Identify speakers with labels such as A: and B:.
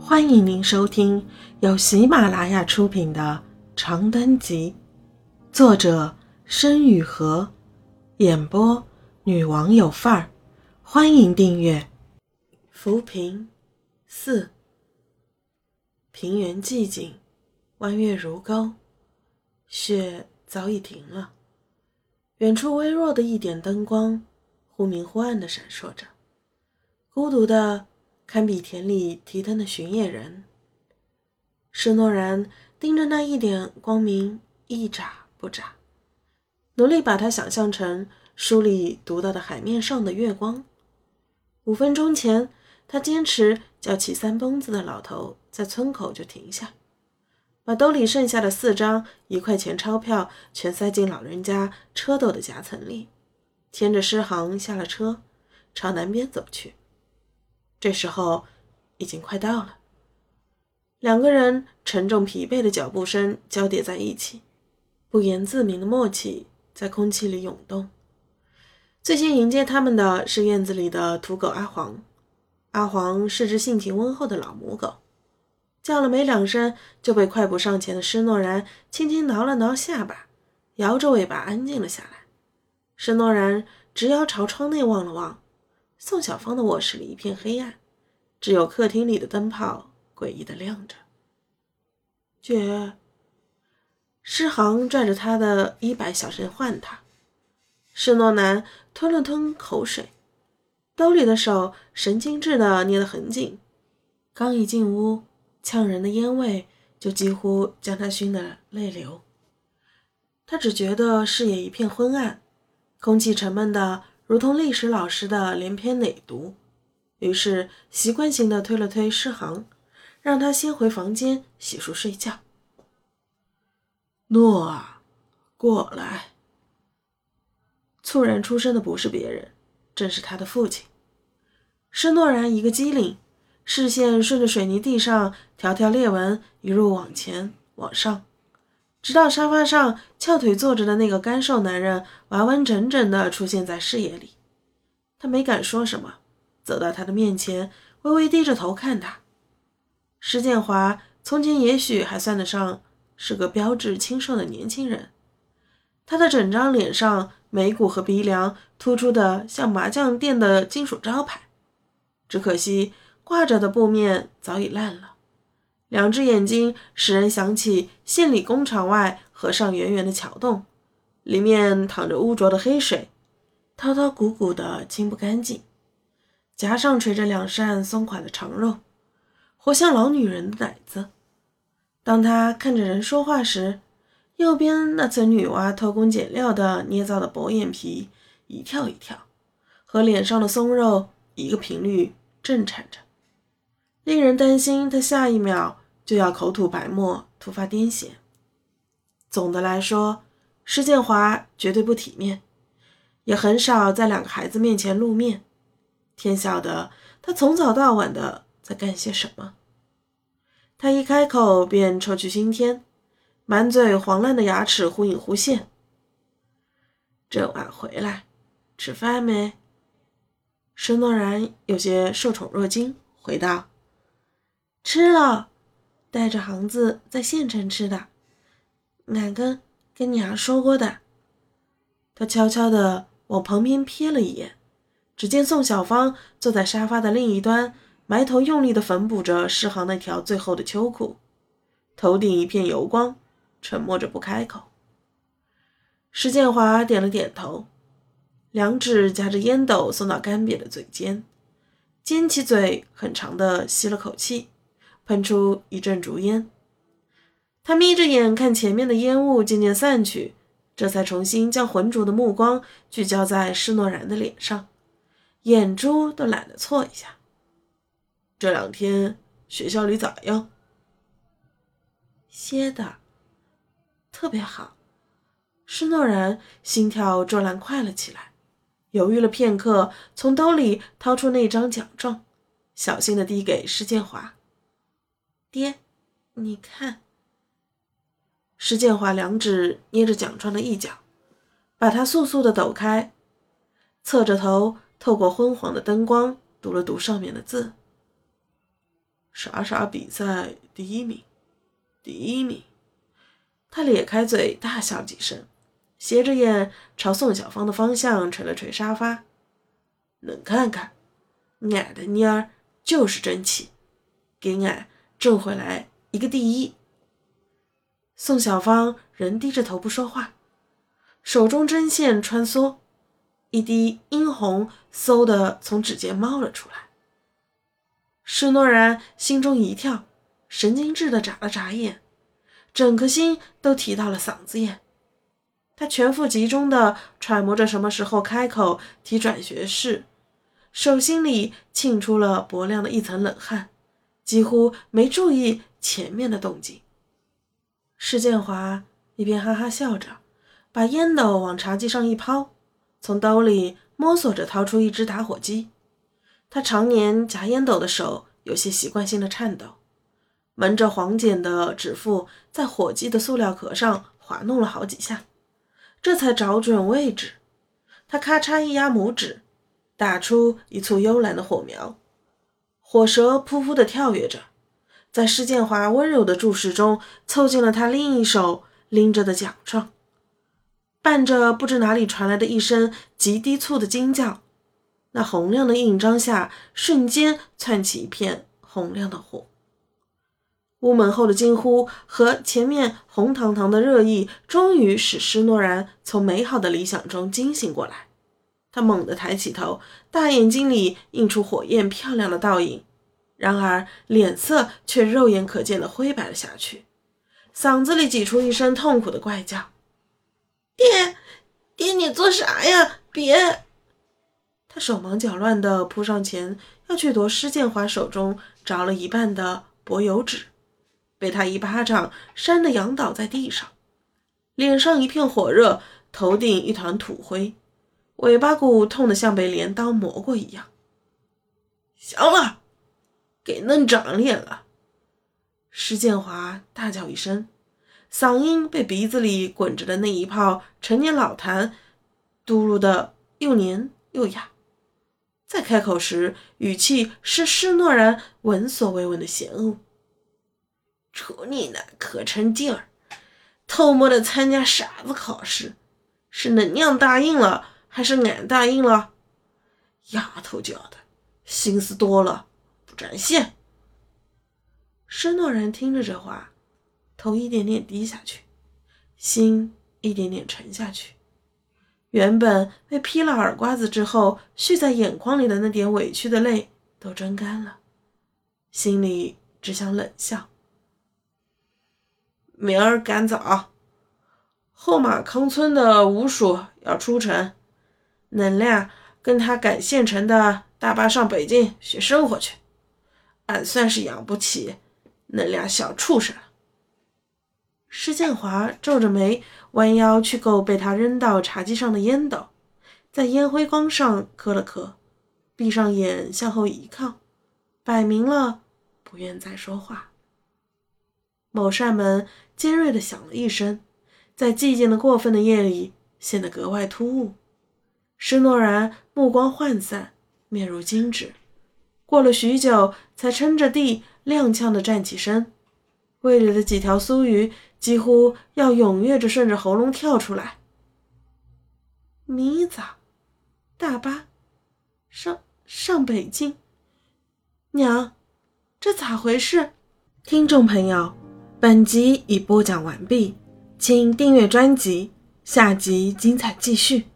A: 欢迎您收听由喜马拉雅出品的《长灯集》，作者申雨禾，演播女王有范儿。欢迎订阅。浮萍四，平原寂静，弯月如钩，雪早已停了。远处微弱的一点灯光，忽明忽暗的闪烁着，孤独的。堪比田里提灯的巡夜人。施诺然盯着那一点光明，一眨不眨，努力把它想象成书里读到的海面上的月光。五分钟前，他坚持叫骑三蹦子的老头在村口就停下，把兜里剩下的四张一块钱钞票全塞进老人家车斗的夹层里，牵着诗行下了车，朝南边走去。这时候已经快到了，两个人沉重疲惫的脚步声交叠在一起，不言自明的默契在空气里涌动。最先迎接他们的是院子里的土狗阿黄。阿黄是只性情温厚的老母狗，叫了没两声，就被快步上前的施诺然轻轻挠了挠下巴，摇着尾巴安静了下来。施诺然直摇朝窗内望了望。宋小芳的卧室里一片黑暗，只有客厅里的灯泡诡异的亮着。姐，诗航拽着他的衣摆，小声唤他。施诺南吞了吞口水，兜里的手神经质的捏得很紧。刚一进屋，呛人的烟味就几乎将他熏得泪流。他只觉得视野一片昏暗，空气沉闷的。如同历史老师的连篇累读，于是习惯性的推了推诗行，让他先回房间洗漱睡觉。诺啊，过来！猝然出声的不是别人，正是他的父亲。施诺然一个机灵，视线顺着水泥地上条条裂纹一路往前往上。直到沙发上翘腿坐着的那个干瘦男人完完整整的出现在视野里，他没敢说什么，走到他的面前，微微低着头看他。施建华从前也许还算得上是个标致清瘦的年轻人，他的整张脸上眉骨和鼻梁突出的像麻将店的金属招牌，只可惜挂着的布面早已烂了。两只眼睛使人想起县里工厂外河上圆圆的桥洞，里面淌着污浊的黑水，滔滔鼓鼓的清不干净。颊上垂着两扇松垮的长肉，活像老女人的奶子。当他看着人说话时，右边那层女娲偷工减料的捏造的薄眼皮一跳一跳，和脸上的松肉一个频率震颤着。令人担心，他下一秒就要口吐白沫，突发癫痫。总的来说，施建华绝对不体面，也很少在两个孩子面前露面。天晓得他从早到晚的在干些什么。他一开口便抽去熏天，满嘴黄烂的牙齿忽隐忽现。这晚回来，吃饭没？施诺然有些受宠若惊，回道。吃了，带着行子在县城吃的。俺跟跟娘说过的。他悄悄地往旁边瞥了一眼，只见宋小芳坐在沙发的另一端，埋头用力地缝补着诗行那条最后的秋裤，头顶一片油光，沉默着不开口。施建华点了点头，两指夹着烟斗送到干瘪的嘴尖，尖起嘴，很长的吸了口气。喷出一阵竹烟，他眯着眼看前面的烟雾渐渐散去，这才重新将浑浊的目光聚焦在施诺然的脸上，眼珠都懒得错一下。这两天学校里咋样？歇的特别好。施诺然心跳骤然快了起来，犹豫了片刻，从兜里掏出那张奖状，小心的递给施建华。爹，你看。施建华两指捏着奖状的一角，把它速速的抖开，侧着头，透过昏黄的灯光读了读上面的字：“傻傻比赛第一名，第一名。他咧开嘴大笑几声，斜着眼朝宋小芳的方向捶了捶沙发。能看看，俺的妮儿就是争气，给俺挣回来一个第一。宋小芳仍低着头不说话，手中针线穿梭，一滴殷红嗖的从指尖冒了出来。施诺然心中一跳，神经质的眨了眨眼，整颗心都提到了嗓子眼。他全副集中的揣摩着什么时候开口提转学事，手心里沁出了薄凉的一层冷汗，几乎没注意前面的动静。施建华一边哈哈笑着，把烟斗往茶几上一抛，从兜里摸索着掏出一只打火机。他常年夹烟斗的手有些习惯性的颤抖，蒙着黄茧的指腹在火机的塑料壳上滑弄了好几下，这才找准位置。他咔嚓一压拇指，打出一簇幽蓝的火苗，火舌噗噗地跳跃着，在施建华温柔的注视中，凑近了他另一手拎着的奖状，伴着不知哪里传来的一声极低促的惊叫。那洪亮的印章下，瞬间窜起一片洪亮的火。屋门后的惊呼和前面红堂堂的热议，终于使施诺然从美好的理想中惊醒过来。他猛地抬起头，大眼睛里映出火焰漂亮的倒影，然而脸色却肉眼可见的灰白了下去，嗓子里挤出一声痛苦的怪叫：“爹，爹，你做啥呀？别！”他手忙脚乱地扑上前，要去夺施建华手中着了一半的薄油纸，被他一巴掌扇得仰倒在地上，脸上一片火热，头顶一团土灰，尾巴骨痛得像被镰刀磨过一样。行了，给弄长脸了！施建华大叫一声，嗓音被鼻子里滚着的那一泡陈年老痰嘟噜的又黏又哑。再开口时，语气是施诺然闻所未闻的嫌恶。瞅你那可碜劲儿，偷摸的参加傻子考试，是恁娘答应了，还是俺答应了？丫头家的，心思多了，不沾线。施诺然听着这话，头一点点低下去，心一点点沉下去。原本被劈了耳刮子之后蓄在眼眶里的那点委屈的泪都蒸干了，心里只想冷笑。明儿赶早，后马坑村的吴叔要出城，恁俩跟他赶县城的大巴上北京学生活去，俺算是养不起恁俩小畜生了。施建华皱着眉，弯腰去够被他扔到茶几上的烟斗，在烟灰缸上磕了磕，闭上眼向后一靠，摆明了不愿再说话。某扇门尖锐的响了一声，在寂静的过分的夜里显得格外突兀。施诺然目光涣散，面如金纸，过了许久，才撑着地踉跄地站起身。胃里的几条酥鱼几乎要踊跃着顺着喉咙跳出来。明早，大巴上上北京。娘，这咋回事？听众朋友，本集已播讲完毕，请订阅专辑，下集精彩继续。